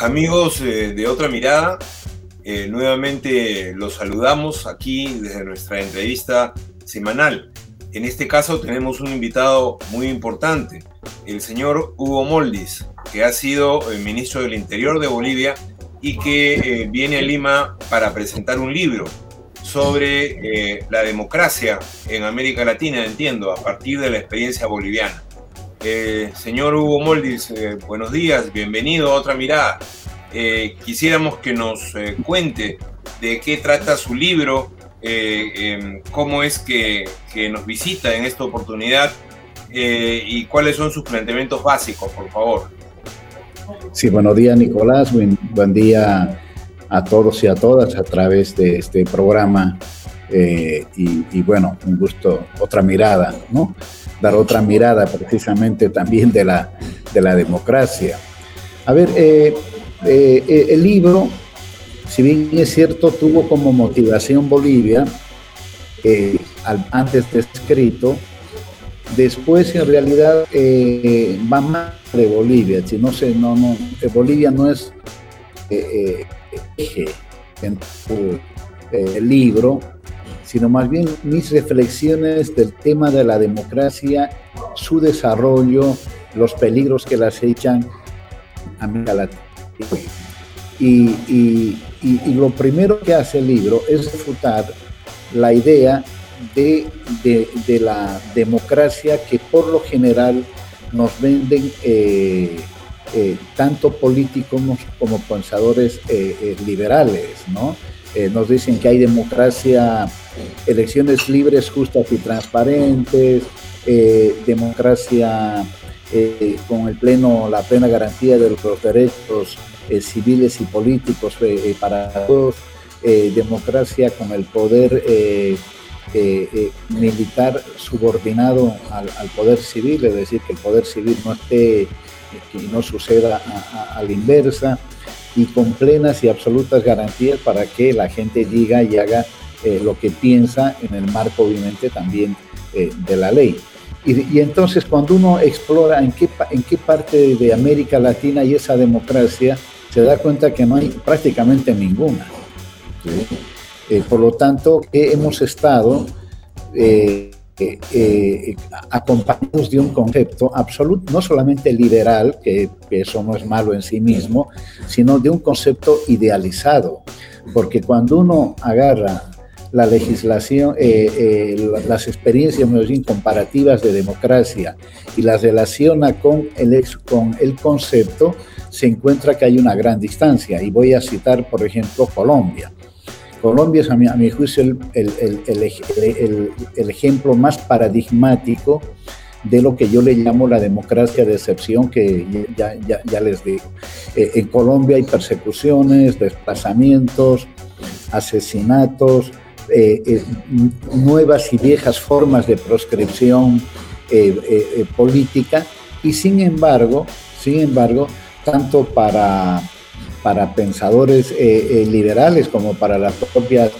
Amigos eh, de Otra Mirada, eh, nuevamente los saludamos aquí desde nuestra entrevista semanal. En este caso tenemos un invitado muy importante, el señor Hugo Moldis, que ha sido el ministro del Interior de Bolivia y que eh, viene a Lima para presentar un libro sobre la democracia en América Latina, entiendo, a partir de la experiencia boliviana. Eh, señor Hugo Moldis, eh, buenos días, bienvenido a otra mirada. Eh, quisiéramos que nos cuente de qué trata su libro, em, cómo es que, nos visita en esta oportunidad y cuáles son sus planteamientos básicos, por favor. Sí, buenos días Nicolás, buen, día a todos y a todas a través de este programa y, y, bueno, un gusto, otra mirada, ¿no? Dar otra mirada precisamente también de la, de la democracia. A ver, eh, eh, eh, el libro, si bien es cierto, tuvo como motivación Bolivia, antes de escrito, después en realidad va más de Bolivia, si no sé, no, no, Bolivia no es eje en el libro, sino más bien mis reflexiones del tema de la democracia, su desarrollo, los peligros que las echan a América Latina. Y, lo primero que hace el libro es refutar la idea de, la democracia que por lo general nos venden eh, eh, tanto políticos como pensadores eh, liberales, ¿no? Nos dicen que hay democracia elecciones libres, justas y transparentes, eh, democracia eh, con el pleno, la plena garantía de los derechos eh, civiles y políticos para todos, democracia con el poder militar subordinado al, poder civil, es decir, que el poder civil no esté, que no suceda a, la inversa, y con plenas y absolutas garantías para que la gente diga y haga eh, lo que piensa en el marco obviamente también eh, de la ley. Y, entonces cuando uno explora en qué, en qué parte de América Latina hay esa democracia, se da cuenta que no hay prácticamente ninguna. Eh, por lo tanto, hemos estado acompañados de un concepto absoluto, no solamente liberal, que, eso no es malo en sí mismo, sino de un concepto idealizado. Porque cuando uno agarra la legislación, eh, eh, las experiencias comparativas de democracia y las relaciona con el, con el concepto, se encuentra que hay una gran distancia. Y voy a citar, por ejemplo, Colombia. Colombia es, a mi, juicio, el, ejemplo más paradigmático de lo que yo le llamo la democracia de excepción, que ya, les digo. Eh, en Colombia hay persecuciones, desplazamientos, asesinatos, eh, eh, nuevas y viejas formas de proscripción política y sin embargo, sin embargo, tanto para, para pensadores liberales como para la propia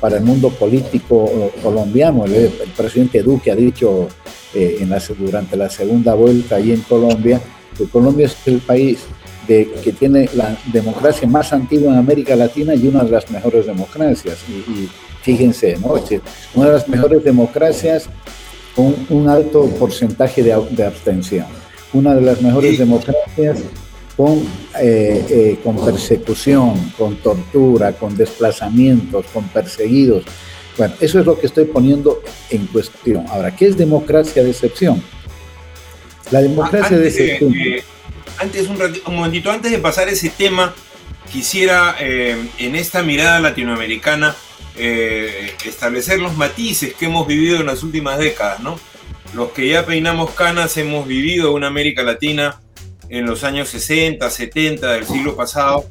para el mundo político colombiano. El, presidente Duque ha dicho en la, durante la segunda vuelta ahí en Colombia que Colombia es el país que tiene la democracia más antigua en América Latina y una de las mejores democracias. Y, fíjense, ¿no? una de las mejores democracias con un alto porcentaje de, abstención. Una de las mejores democracias con, eh, eh, con persecución, con tortura, con desplazamientos, con perseguidos. Bueno, eso es lo que estoy poniendo en cuestión. Ahora, ¿qué es democracia de excepción? La democracia de excepción antes, un, momentito, antes de pasar ese tema, quisiera eh, en esta mirada latinoamericana eh, establecer los matices que hemos vivido en las últimas décadas, ¿no? Los que ya peinamos canas hemos vivido una América Latina en los años 60, 70 del siglo pasado,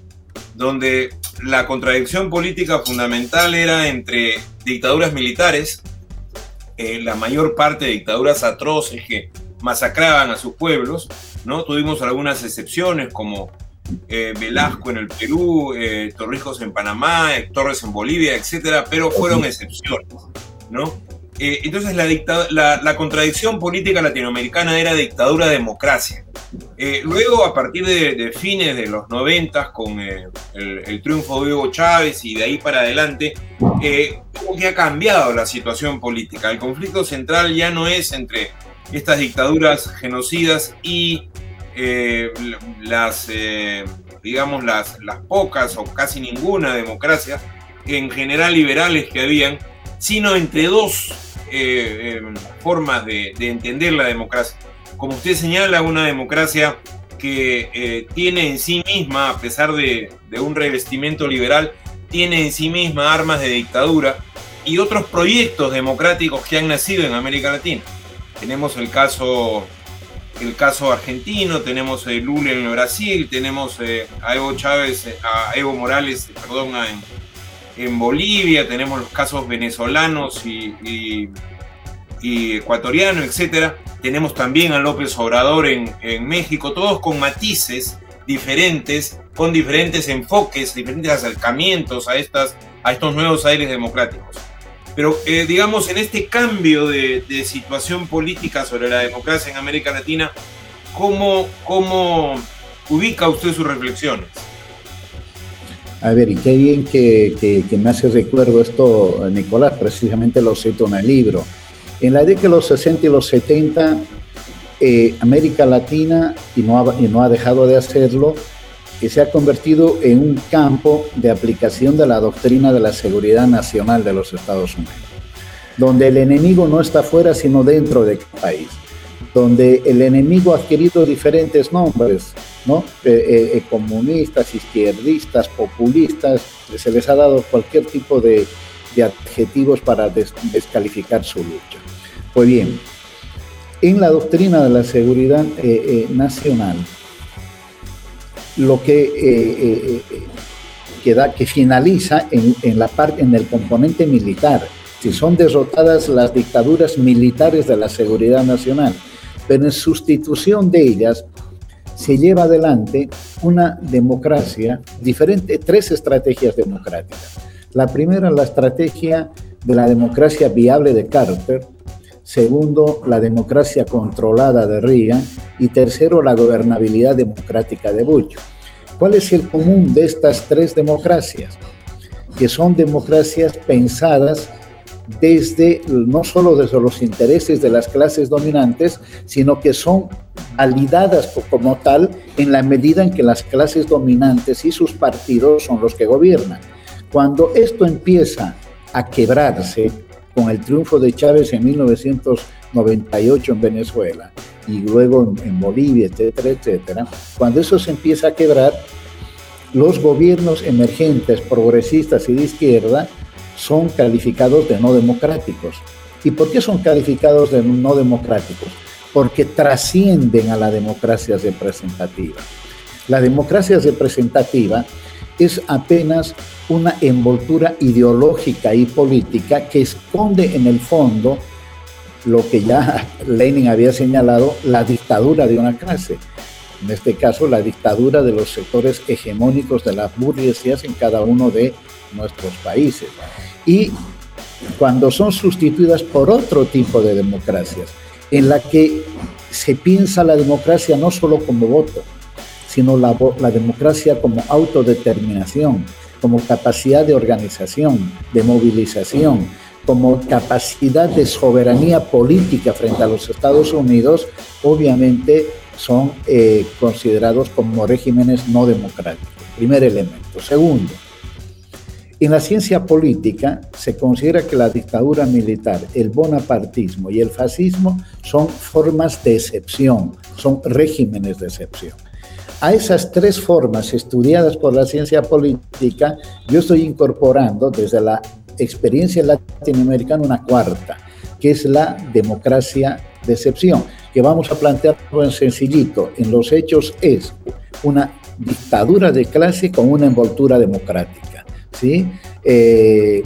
donde la contradicción política fundamental era entre dictaduras militares, eh, la mayor parte de dictaduras atroces que masacraban a sus pueblos, ¿no? Tuvimos algunas excepciones como eh, Velasco en el Perú, eh, Torrijos en Panamá, Torres en Bolivia, etcétera, pero fueron excepciones, ¿no? Eh, entonces la, contradicción política latinoamericana era dictadura-democracia. Eh, luego, a partir de, fines de los noventas, con eh, el, triunfo de Hugo Chávez y de ahí para adelante, como que ha cambiado la situación política. El conflicto central ya no es entre estas dictaduras genocidas y las, digamos, las pocas o casi ninguna democracia, en general liberales que habían, sino entre dos eh, em, formas de, entender la democracia. Como usted señala, una democracia que eh, tiene en sí misma, a pesar de, un revestimiento liberal, tiene en sí misma armas de dictadura y otros proyectos democráticos que han nacido en América Latina. Tenemos el caso, el caso argentino, tenemos el Lula en Brasil, tenemos eh, a Evo Chávez, a Evo Morales, perdón, en Bolivia, tenemos los casos venezolanos y, ecuatorianos, etc. Tenemos también a López Obrador en, México, todos con matices diferentes, con diferentes enfoques, diferentes acercamientos a, estas, a estos nuevos aires democráticos. Pero eh, digamos, en este cambio de, situación política sobre la democracia en América Latina, ¿cómo, cómo ubica usted sus reflexiones? A ver, y qué bien que, me hace recuerdo esto, Nicolás, precisamente lo cito en el libro. En la década de los 60 y los 70, eh, América Latina, y no, ha, y no ha dejado de hacerlo, que se ha convertido en un campo de aplicación de la doctrina de la seguridad nacional de los Estados Unidos, donde el enemigo no está fuera, sino dentro del país donde el enemigo ha adquirido diferentes nombres, ¿no? Eh, eh, eh, comunistas, izquierdistas, populistas, se les ha dado cualquier tipo de, adjetivos para descalificar su lucha. Pues bien, en la doctrina de la seguridad nacional, lo que, queda, que finaliza en, en, la parte, en el componente militar, si son derrotadas las dictaduras militares de la seguridad nacional, pero en sustitución de ellas se lleva adelante una democracia diferente, tres estrategias democráticas. La primera, la estrategia de la democracia viable de Carter, segundo, la democracia controlada de Reagan y tercero, la gobernabilidad democrática de Bush. ¿Cuál es el común de estas tres democracias? Que son democracias pensadas desde no solo desde los intereses de las clases dominantes, sino que son validadas como tal en la medida en que las clases dominantes y sus partidos son los que gobiernan. Cuando esto empieza a quebrarse con el triunfo de Chávez en 1998 en Venezuela y luego en, Bolivia, etcétera, etcétera, cuando eso se empieza a quebrar, los gobiernos emergentes, progresistas y de izquierda son calificados de no democráticos. ¿Y por qué son calificados de no democráticos? Porque trascienden a la democracia representativa. La democracia representativa es apenas una envoltura ideológica y política que esconde en el fondo lo que ya Lenin había señalado, la dictadura de una clase. En este caso, la dictadura de los sectores hegemónicos de las burguesías en cada uno de nuestros países. Y cuando son sustituidas por otro tipo de democracias, en la que se piensa la democracia no solo como voto, sino la, democracia como autodeterminación, como capacidad de organización, de movilización, como capacidad de soberanía política frente a los Estados Unidos, obviamente son eh, considerados como regímenes no democráticos. Primer elemento. Segundo, en la ciencia política se considera que la dictadura militar, el bonapartismo y el fascismo son formas de excepción, son regímenes de excepción. A esas tres formas estudiadas por la ciencia política, yo estoy incorporando desde la experiencia latinoamericana una cuarta, que es la democracia de excepción, que vamos a plantearlo en sencillito. En los hechos es una dictadura de clase con una envoltura democrática. ¿Sí? Eh,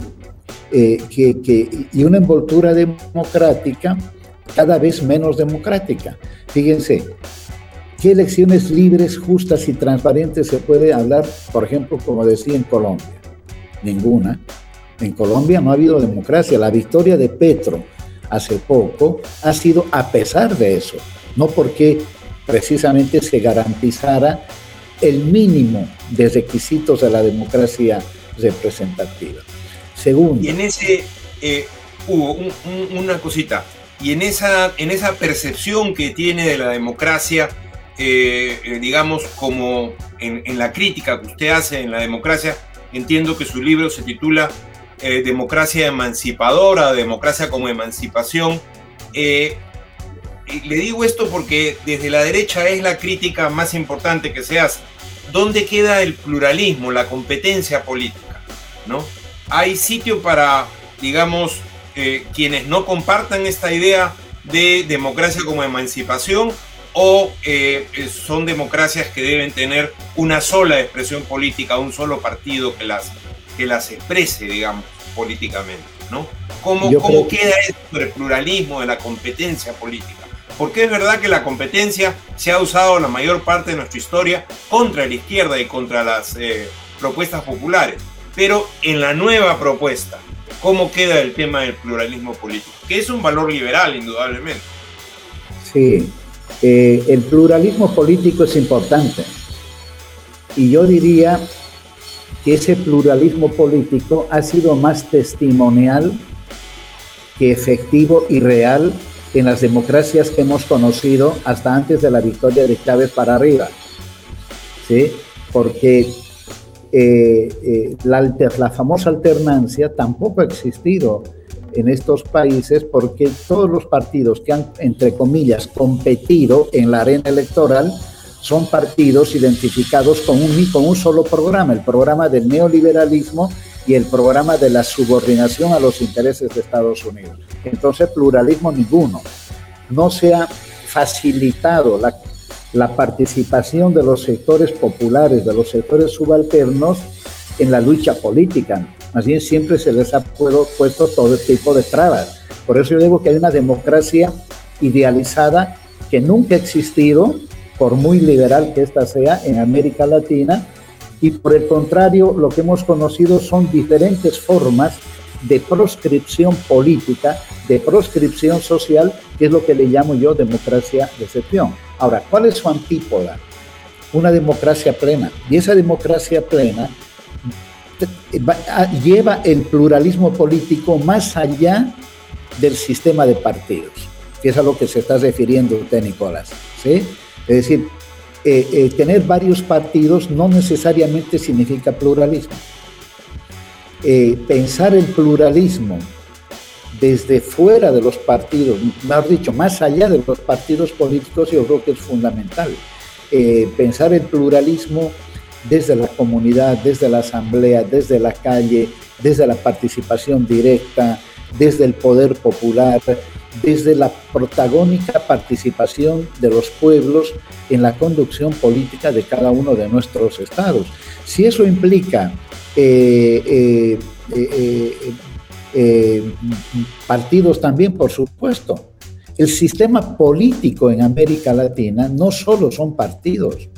eh, y una envoltura democrática cada vez menos democrática. Fíjense, ¿qué elecciones libres, justas y transparentes se puede hablar, por ejemplo, como decía en Colombia? Ninguna. En Colombia no ha habido democracia. La victoria de Petro hace poco, ha sido a pesar de eso, no porque precisamente se garantizara el mínimo de requisitos de la democracia representativa. Segundo. Y en ese, eh, hubo una cosita, y en esa, en esa percepción que tiene de la democracia, eh, eh, digamos, como en, en, la crítica que usted hace en la democracia, entiendo que su libro se titula Democracia emancipadora, Democracia como emancipación. le digo esto porque desde la derecha es la crítica más importante que se hace. ¿Dónde queda el pluralismo, la competencia política? ¿No? Hay sitio para, digamos, eh, quienes no compartan esta idea de democracia como emancipación o eh, son democracias que deben tener una sola expresión política, un solo partido que las, que las exprese, digamos, políticamente, ¿no? ¿Cómo, cómo queda esto sobre el pluralismo de la competencia política? Porque es verdad que la competencia se ha usado la mayor parte de nuestra historia contra la izquierda y contra las eh, propuestas populares. Pero en la nueva propuesta, ¿cómo queda el tema del pluralismo político? Que es un valor liberal, indudablemente. Sí, eh, el pluralismo político es importante. Y yo diría que ese pluralismo político ha sido más testimonial que efectivo y real en las democracias que hemos conocido hasta antes de la victoria de Chávez para arriba. ¿Sí? Porque eh, eh, la, famosa alternancia tampoco ha existido en estos países porque todos los partidos que han, entre comillas, competido en la arena electoral son partidos identificados con un, con un solo programa, el programa del neoliberalismo y el programa de la subordinación a los intereses de Estados Unidos. Entonces, pluralismo ninguno. No se ha facilitado la, la participación de los sectores populares, de los sectores subalternos en la lucha política. Más bien siempre se les ha puesto todo tipo de trabas. Por eso yo digo que hay una democracia idealizada que nunca ha existido, por muy liberal que ésta sea, en América Latina, y por el contrario, lo que hemos conocido son diferentes formas de proscripción política, de proscripción social, que es lo que le llamo yo democracia de excepción. Ahora, ¿cuál es su antípoda? Una democracia plena. Y esa democracia plena lleva el pluralismo político más allá del sistema de partidos, que es a lo que se está refiriendo usted, Nicolás. ¿sí? Es decir, eh, eh, tener varios partidos no necesariamente significa pluralismo. Eh, pensar el pluralismo desde fuera de los partidos, mejor dicho, más allá de los partidos políticos, yo creo que es fundamental. pensar el pluralismo desde la comunidad, desde la asamblea, desde la calle, desde la participación directa, desde el poder popular, desde la protagónica participación de los pueblos en la conducción política de cada uno de nuestros estados. Si eso implica eh, eh, eh, partidos también, por supuesto, el sistema político en América Latina no solo son partidos,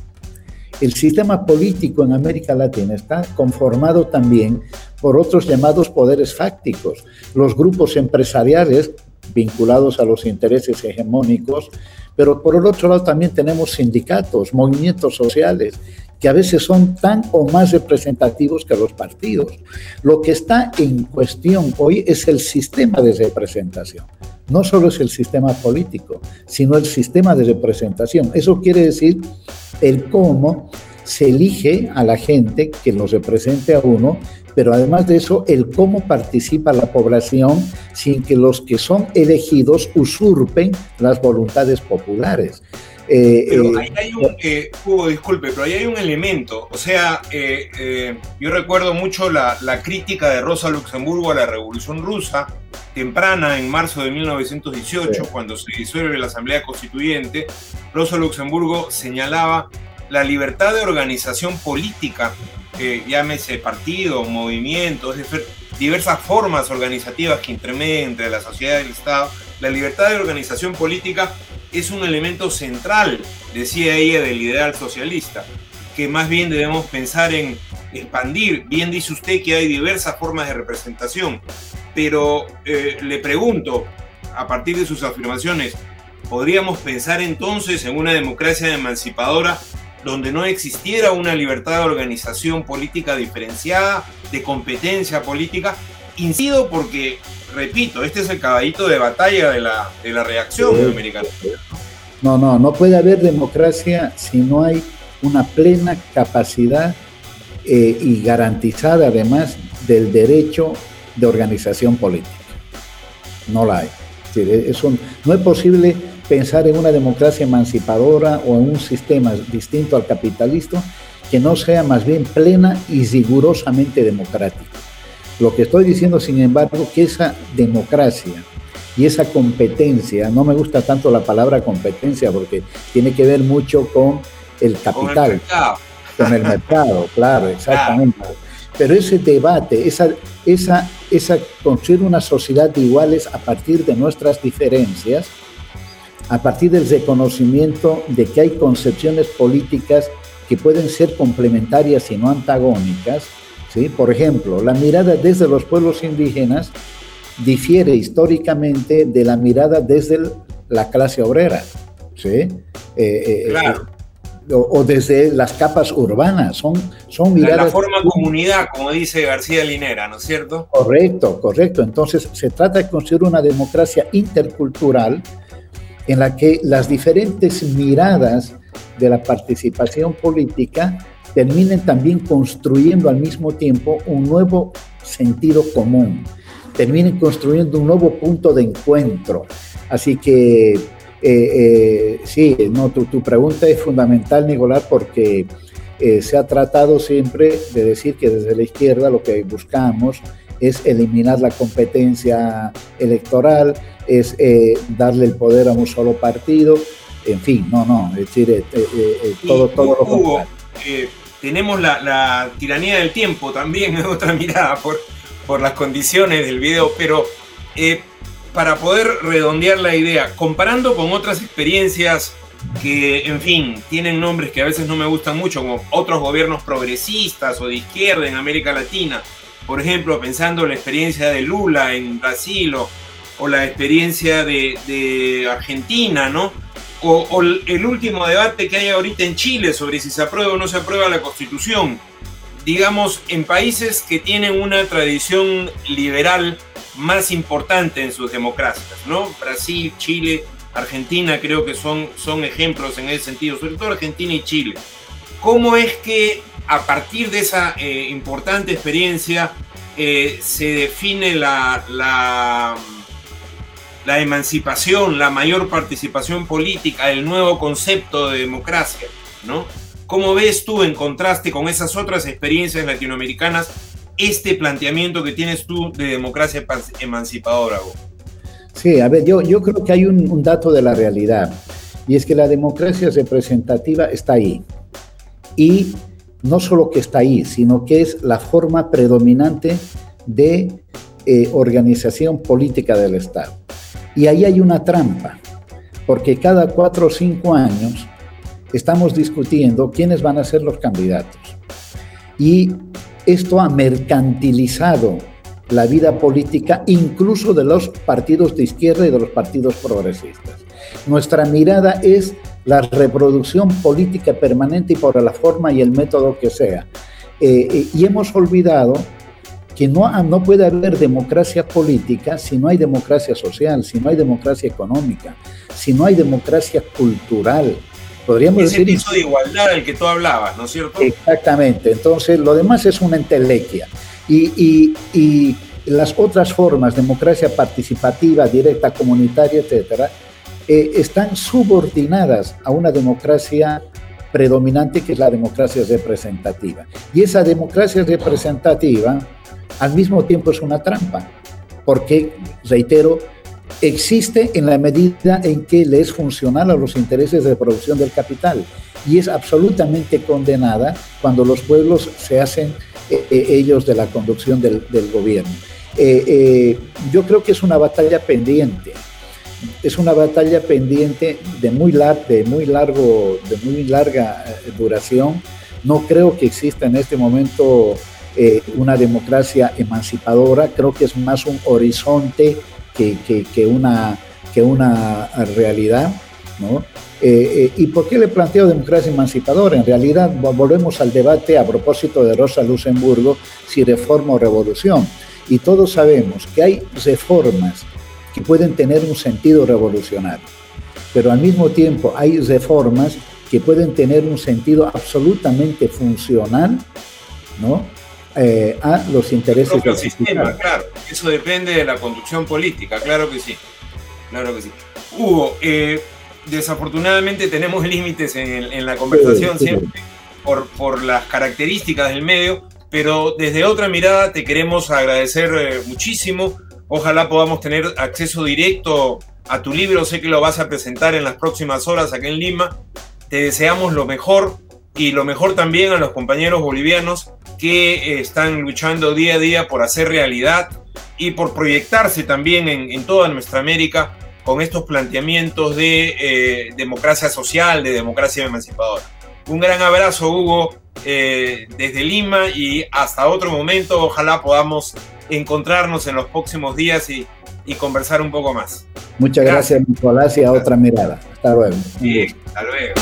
el sistema político en América Latina está conformado también por otros llamados poderes fácticos, los grupos empresariales vinculados a los intereses hegemónicos, pero por el otro lado también tenemos sindicatos, movimientos sociales, que a veces son tan o más representativos que los partidos. Lo que está en cuestión hoy es el sistema de representación. No solo es el sistema político, sino el sistema de representación. Eso quiere decir el cómo se elige a la gente que nos represente a uno, pero además de eso, el cómo participa la población sin que los que son elegidos usurpen las voluntades populares. Eh, pero eh, ahí hay un, eh, Hugo, disculpe, pero ahí hay un elemento, o sea, yo recuerdo mucho la, la, crítica de Rosa Luxemburgo a la Revolución Rusa, temprana en marzo de 1918, cuando se disuelve la Asamblea Constituyente, Rosa Luxemburgo señalaba la libertad de organización política, llámese partido, movimiento, es decir, diversas formas organizativas que intermedian entre la sociedad y el Estado, la libertad de organización política es un elemento central, decía ella, del ideal socialista, que más bien debemos pensar en expandir. Bien dice usted que hay diversas formas de representación, pero eh, le pregunto, a partir de sus afirmaciones, podríamos pensar entonces en una democracia emancipadora donde no existiera una libertad de organización política diferenciada, de competencia política. Incido porque, repito, este es el caballito de batalla de la, de la reacción americana. No, no, no puede haber democracia si no hay una plena capacidad eh, y garantizada además del derecho de organización política. No la hay. Es no es posible pensar en una democracia emancipadora o en un sistema distinto al capitalista que no sea más bien plena y rigurosamente democrático. Lo que estoy diciendo, sin embargo, que esa democracia y esa competencia, no me gusta tanto la palabra competencia porque tiene que ver mucho con el capital, con el mercado, claro, exactamente. Pero ese debate, esa, esa, esa construir una sociedad de iguales a partir de nuestras diferencias, a partir del reconocimiento de que hay concepciones políticas que pueden ser complementarias y no antagónicas. ¿sí? Por ejemplo, la mirada desde los pueblos indígenas difiere históricamente de la mirada desde la clase obrera. ¿sí? Eh, eh, claro. Eh, o, desde las capas urbanas. Son, son miradas. La forma comunidad, como dice García Linera, ¿no es cierto? Correcto, correcto. Entonces, se trata de construir una democracia intercultural en la que las diferentes miradas de la participación política terminen también construyendo al mismo tiempo un nuevo sentido común, terminen construyendo un nuevo punto de encuentro. Así que eh, eh, sí, no, tu, tu, pregunta es fundamental, Nicolás, porque eh, se ha tratado siempre de decir que desde la izquierda lo que buscamos es eliminar la competencia electoral, es darle el poder a un solo partido, en fin, no, no, es decir, todo, todo lo Hugo, tenemos la, tiranía del tiempo también, es otra mirada por, por las condiciones del video, pero para poder redondear la idea, comparando con otras experiencias que, en fin, tienen nombres que a veces no me gustan mucho, como otros gobiernos progresistas o de izquierda en América Latina, por ejemplo, pensando en la experiencia de Lula en Brasil o, la experiencia de, Argentina, ¿no? O, el último debate que hay ahorita en Chile sobre si se aprueba o no se aprueba la constitución. Digamos, en países que tienen una tradición liberal más importante en sus democracias, ¿no? Brasil, Chile, Argentina creo que son, son ejemplos en ese sentido, sobre todo Argentina y Chile. ¿Cómo es que a partir de esa eh, importante experiencia eh, se define la, la, emancipación, la mayor participación política, el nuevo concepto de democracia, ¿no? ¿Cómo ves tú, en contraste con esas otras experiencias latinoamericanas, este planteamiento que tienes tú de democracia emancipadora? Sí, a ver, yo, yo creo que hay un, dato de la realidad, y es que la democracia representativa está ahí. Y no solo que está ahí, sino que es la forma predominante de eh, organización política del Estado. Y ahí hay una trampa, porque cada cuatro o cinco años estamos discutiendo quiénes van a ser los candidatos. Y esto ha mercantilizado la vida política incluso de los partidos de izquierda y de los partidos progresistas. Nuestra mirada es la reproducción política permanente y por la forma y el método que sea. Eh, eh, y hemos olvidado que no, no puede haber democracia política si no hay democracia social, si no hay democracia económica, si no hay democracia cultural. Podríamos Ese decir... piso de igualdad del que tú hablabas, ¿no es cierto? Exactamente. Entonces, lo demás es una entelequia. Y, y, y las otras formas, democracia participativa, directa, comunitaria, etcétera, eh, están subordinadas a una democracia predominante que es la democracia representativa. Y esa democracia representativa al mismo tiempo es una trampa, porque, reitero, existe en la medida en que le es funcional a los intereses de producción del capital y es absolutamente condenada cuando los pueblos se hacen eh, eh, ellos de la conducción del, gobierno. yo creo que es una batalla pendiente es una batalla pendiente de muy, de muy, largo, de muy larga eh, duración. No creo que exista en este momento eh, una democracia emancipadora, creo que es más un horizonte que, que, una, que una realidad, ¿no? Eh, eh, ¿Y por qué le planteo democracia emancipadora? En realidad volvemos al debate a propósito de Rosa Luxemburgo, si reforma o revolución. Y todos sabemos que hay reformas que pueden tener un sentido revolucionario, pero al mismo tiempo hay reformas que pueden tener un sentido absolutamente funcional ¿no? Eh, a los intereses del sistema. Claro, eso depende de la conducción política, claro que sí. Claro que sí. Hugo, eh, desafortunadamente tenemos límites en, la conversación siempre por, por las características del medio, pero desde otra mirada te queremos agradecer eh, muchísimo. Ojalá podamos tener acceso directo a tu libro. Sé que lo vas a presentar en las próximas horas aquí en Lima. Te deseamos lo mejor y lo mejor también a los compañeros bolivianos que eh, están luchando día a día por hacer realidad y por proyectarse también en, toda nuestra América con estos planteamientos de eh, democracia social, de democracia emancipadora. Un gran abrazo, Hugo, eh, desde Lima y hasta otro momento. Ojalá podamos encontrarnos en los próximos días y, conversar un poco más. Muchas gracias, Nicolás, y a otra mirada. Hasta luego. hasta luego.